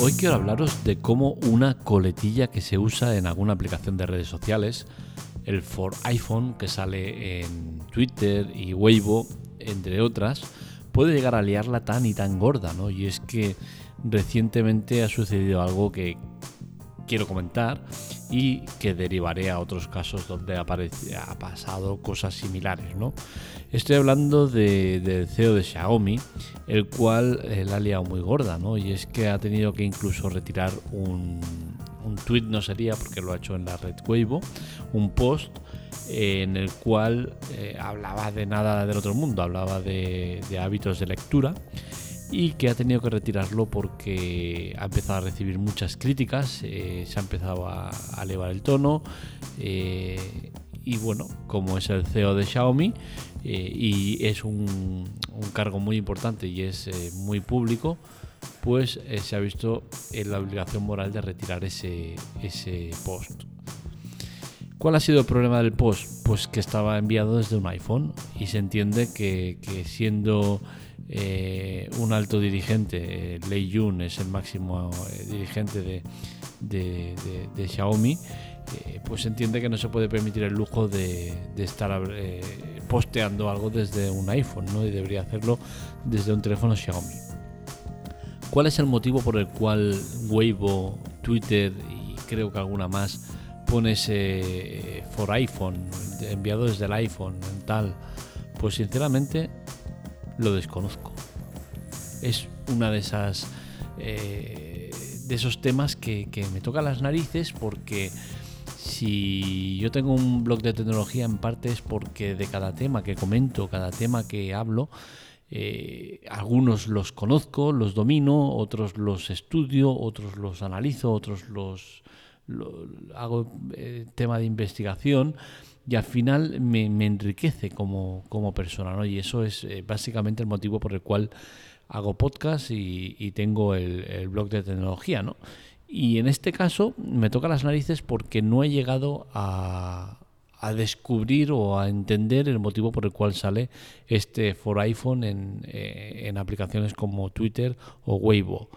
Hoy quiero hablaros de cómo una coletilla que se usa en alguna aplicación de redes sociales, el For iPhone que sale en Twitter y Weibo, entre otras, puede llegar a liarla tan y tan gorda, ¿no? Y es que recientemente ha sucedido algo que quiero comentar y que derivaré a otros casos donde ha pasado cosas similares. ¿no? Estoy hablando del CEO de Xiaomi, el cual eh, la ha liado muy gorda, ¿no? y es que ha tenido que incluso retirar un, un tweet, no sería porque lo ha hecho en la red Weibo, un post en el cual eh, hablaba de nada del otro mundo, hablaba de, de hábitos de lectura y que ha tenido que retirarlo porque ha empezado a recibir muchas críticas, eh, se ha empezado a, elevar el tono eh, y bueno, como es el CEO de Xiaomi eh, y es un, cargo muy importante y es muy público, pues se ha visto en la obligación moral de retirar ese, ese post. ¿Cuál ha sido el problema del post? Pues que estaba enviado desde un iPhone y se entiende que, que siendo eh, un alto dirigente, eh, Lei Yun es el máximo eh, dirigente de, Xiaomi, pues entiende que no se puede permitir el lujo de, estar posteando algo desde un iPhone, ¿no? Y debería hacerlo desde un teléfono Xiaomi. ¿Cuál es el motivo por el cual Weibo, Twitter y creo que alguna más pone ese for iPhone, enviado desde el iPhone, tal? Pues sinceramente lo desconozco. Es una de esas eh, de esos temas que, me toca las narices porque si yo tengo un blog de tecnología en parte es porque de cada tema que comento, cada tema que hablo, eh, algunos los conozco, los domino, otros los estudio, otros los analizo, otros los, hago eh, tema de investigación y al final me, enriquece como, persona, ¿no? Y eso es eh, básicamente el motivo por el cual hago podcast y, tengo el, blog de tecnología, ¿no? Y en este caso me toca las narices porque no he llegado a, descubrir o a entender el motivo por el cual sale este for iPhone en, eh, en aplicaciones como Twitter o Weibo.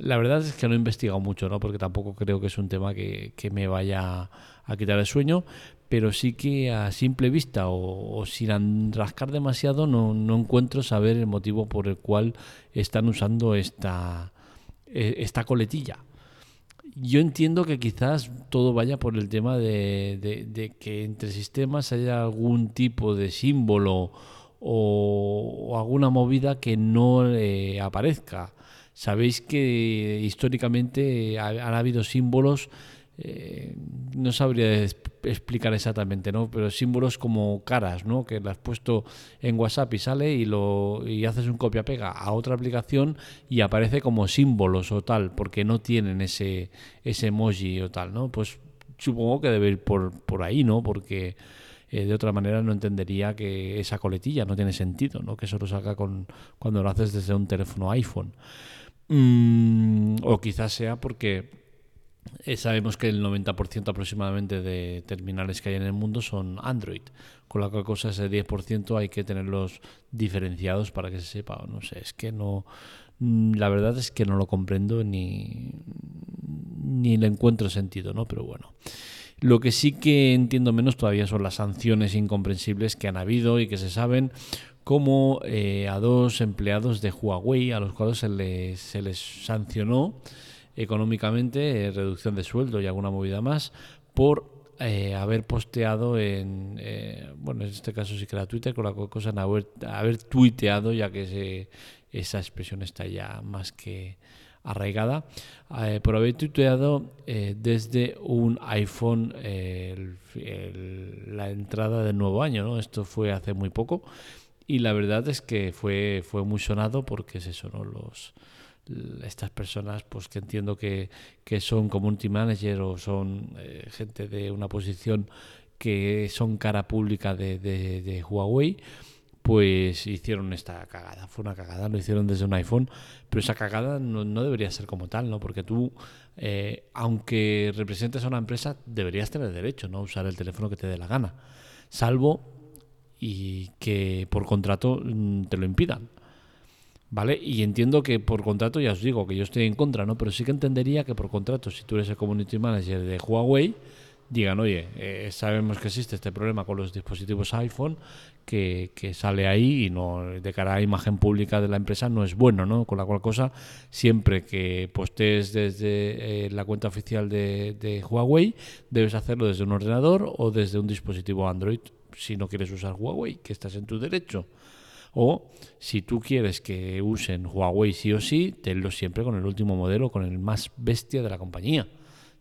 La verdad es que no he investigado mucho, ¿no? Porque tampoco creo que es un tema que, que me vaya a quitar el sueño, pero sí que a simple vista o, sin rascar demasiado no, encuentro saber el motivo por el cual están usando esta, e, esta coletilla. Yo entiendo que quizás todo vaya por el tema de, que entre sistemas haya algún tipo de símbolo o, alguna movida que no aparezca. Sabéis que históricamente han habido símbolos eh, no sabría explicar exactamente, ¿no? Pero símbolos como caras, ¿no? Que las has puesto en WhatsApp y sale y lo y haces un copia-pega a otra aplicación y aparece como símbolos o tal, porque no tienen ese, ese emoji o tal, ¿no? Pues supongo que debe ir por, por ahí, ¿no? Porque eh, de otra manera no entendería que esa coletilla no tiene sentido, ¿no? Que eso lo saca con, cuando lo haces desde un teléfono iPhone. Mm, o quizás sea porque eh, sabemos que el 90% aproximadamente de terminales que hay en el mundo son Android, con la cual cosa ese 10% hay que tenerlos diferenciados para que se sepa. No sé, es que no. Mm, la verdad es que no lo comprendo ni, ni le encuentro sentido, ¿no? Pero bueno. Lo que sí que entiendo menos todavía son las sanciones incomprensibles que han habido y que se saben, como eh, a dos empleados de Huawei a los cuales se les, se les sancionó económicamente, eh, reducción de sueldo y alguna movida más, por eh, haber posteado en, eh, bueno, en este caso sí que era Twitter, con la cosa en haber, haber tuiteado, ya que esa expresión está ya más que arraigada, por haber tuiteado desde un iPhone la entrada del nuevo año, ¿no? Esto fue hace muy poco y la verdad es que fue, fue muy sonado porque se sonó los estas personas pues que entiendo que, que son community manager o son eh, gente de una posición que son cara pública de, de, Huawei pues hicieron esta cagada. Fue una cagada, lo hicieron desde un iPhone, pero esa cagada no, no debería ser como tal, ¿no? Porque tú, eh, aunque representes a una empresa, deberías tener derecho, ¿no? Usar el teléfono que te dé la gana, salvo y que por contrato mm, te lo impidan. ¿Vale? Y entiendo que por contrato, ya os digo que yo estoy en contra, ¿no? Pero sí que entendería que por contrato, si tú eres el community manager de Huawei, digan, oye, eh, sabemos que existe este problema con los dispositivos iPhone, que, sale ahí y no de cara a imagen pública de la empresa no es bueno, ¿no? Con la cual cosa, siempre que postees desde eh, la cuenta oficial de Huawei, debes hacerlo desde un ordenador o desde un dispositivo Android, si no quieres usar Huawei, que estás en tu derecho. O si tú quieres que usen Huawei sí o sí, tenlo siempre con el último modelo, con el más bestia de la compañía.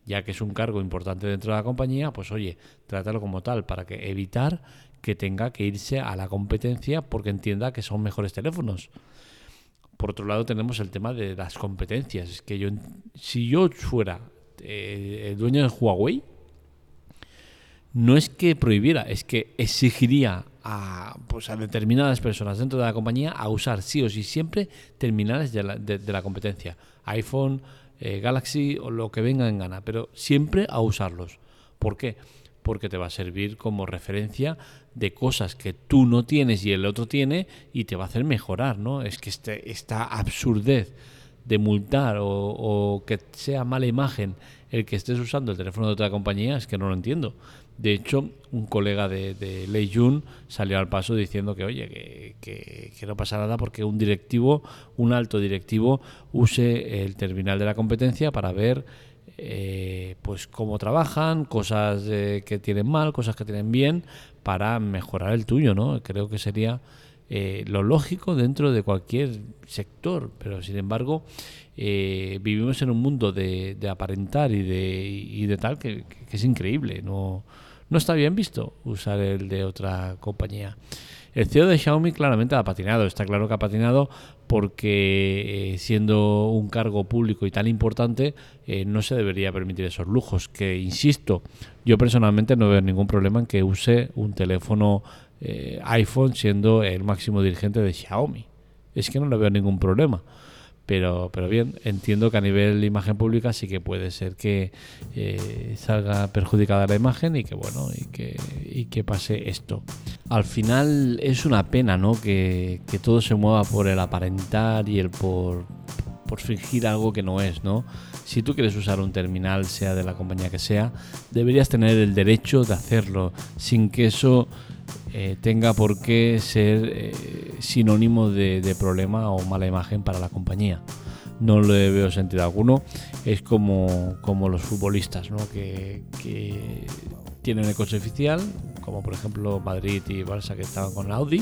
Ya que es un cargo importante dentro de la compañía, pues oye, trátalo como tal para que evitar que tenga que irse a la competencia porque entienda que son mejores teléfonos. Por otro lado tenemos el tema de las competencias. Que yo, si yo fuera eh, el dueño de Huawei, no es que prohibiera, es que exigiría a, pues a determinadas personas dentro de la compañía a usar sí o sí siempre terminales de la, competencia. iPhone, eh, Galaxy o lo que venga en gana, pero siempre a usarlos. ¿Por qué? Porque te va a servir como referencia de cosas que tú no tienes y el otro tiene y te va a hacer mejorar, ¿no? Es que este, esta absurdez de multar o, o que sea mala imagen el que estés usando el teléfono de otra compañía es que no lo entiendo. De hecho, un colega de, de Lei Jun salió al paso diciendo que, oye, que, no pasa nada porque un directivo, un alto directivo, use el terminal de la competencia para ver eh, pues cómo trabajan, cosas eh, que tienen mal, cosas que tienen bien, para mejorar el tuyo, ¿no? Creo que sería eh, lo lógico dentro de cualquier sector, pero sin embargo vivimos en un mundo de, aparentar y de, tal que, es increíble, no no está bien visto usar el de otra compañía. El CEO de Xiaomi claramente ha patinado, está claro que ha patinado porque eh, siendo un cargo público y tan importante eh, no se debería permitir esos lujos, que insisto, yo personalmente no veo ningún problema en que use un teléfono eh, iPhone siendo el máximo dirigente de Xiaomi. Es que no le veo ningún problema. Pero, pero bien, entiendo que a nivel imagen pública sí que puede ser que eh, salga perjudicada la imagen y que bueno, y que, y que pase esto. Al final es una pena, ¿no? Que, que todo se mueva por el aparentar y el por, por fingir algo que no es, ¿no? Si tú quieres usar un terminal, sea de la compañía que sea, deberías tener el derecho de hacerlo, sin que eso eh, tenga por qué ser eh, sinónimo de, problema o mala imagen para la compañía. No le veo sentido alguno. Es como, como los futbolistas, ¿no? que, tienen el coche oficial, como por ejemplo Madrid y Barça que estaban con Audi,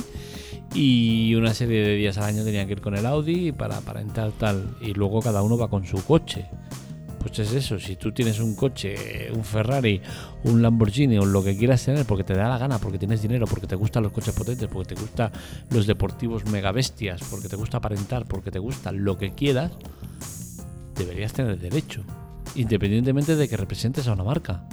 y una serie de días al año tenían que ir con el Audi para, entrar tal, y luego cada uno va con su coche pues es eso, si tú tienes un coche, un Ferrari, un Lamborghini o lo que quieras tener porque te da la gana, porque tienes dinero, porque te gustan los coches potentes, porque te gustan los deportivos mega bestias, porque te gusta aparentar, porque te gusta lo que quieras, deberías tener derecho, independientemente de que representes a una marca.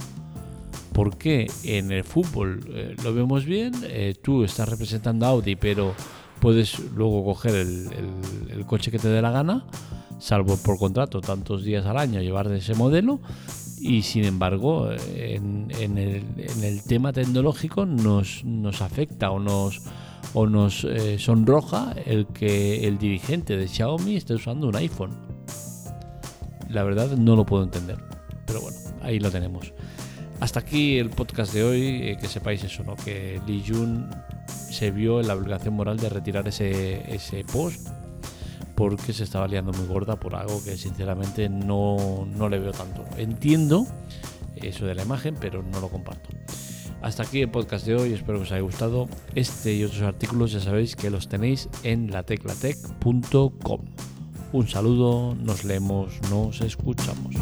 Porque en el fútbol eh, lo vemos bien, eh, tú estás representando a Audi, pero puedes luego coger el coche que te dé la gana salvo por contrato tantos días al año llevar de ese modelo y sin embargo en, el, tema tecnológico nos, nos afecta o nos o nos eh, sonroja el que el dirigente de Xiaomi esté usando un iPhone. La verdad no lo puedo entender, pero bueno, ahí lo tenemos. Hasta aquí el podcast de hoy, eh, que sepáis eso, ¿no? que Li Jun se vio en la obligación moral de retirar ese, ese post porque se estaba liando muy gorda por algo que sinceramente no, no le veo tanto. Entiendo eso de la imagen, pero no lo comparto. Hasta aquí el podcast de hoy, espero que os haya gustado. Este y otros artículos ya sabéis que los tenéis en lateclatec.com. Un saludo, nos leemos, nos escuchamos.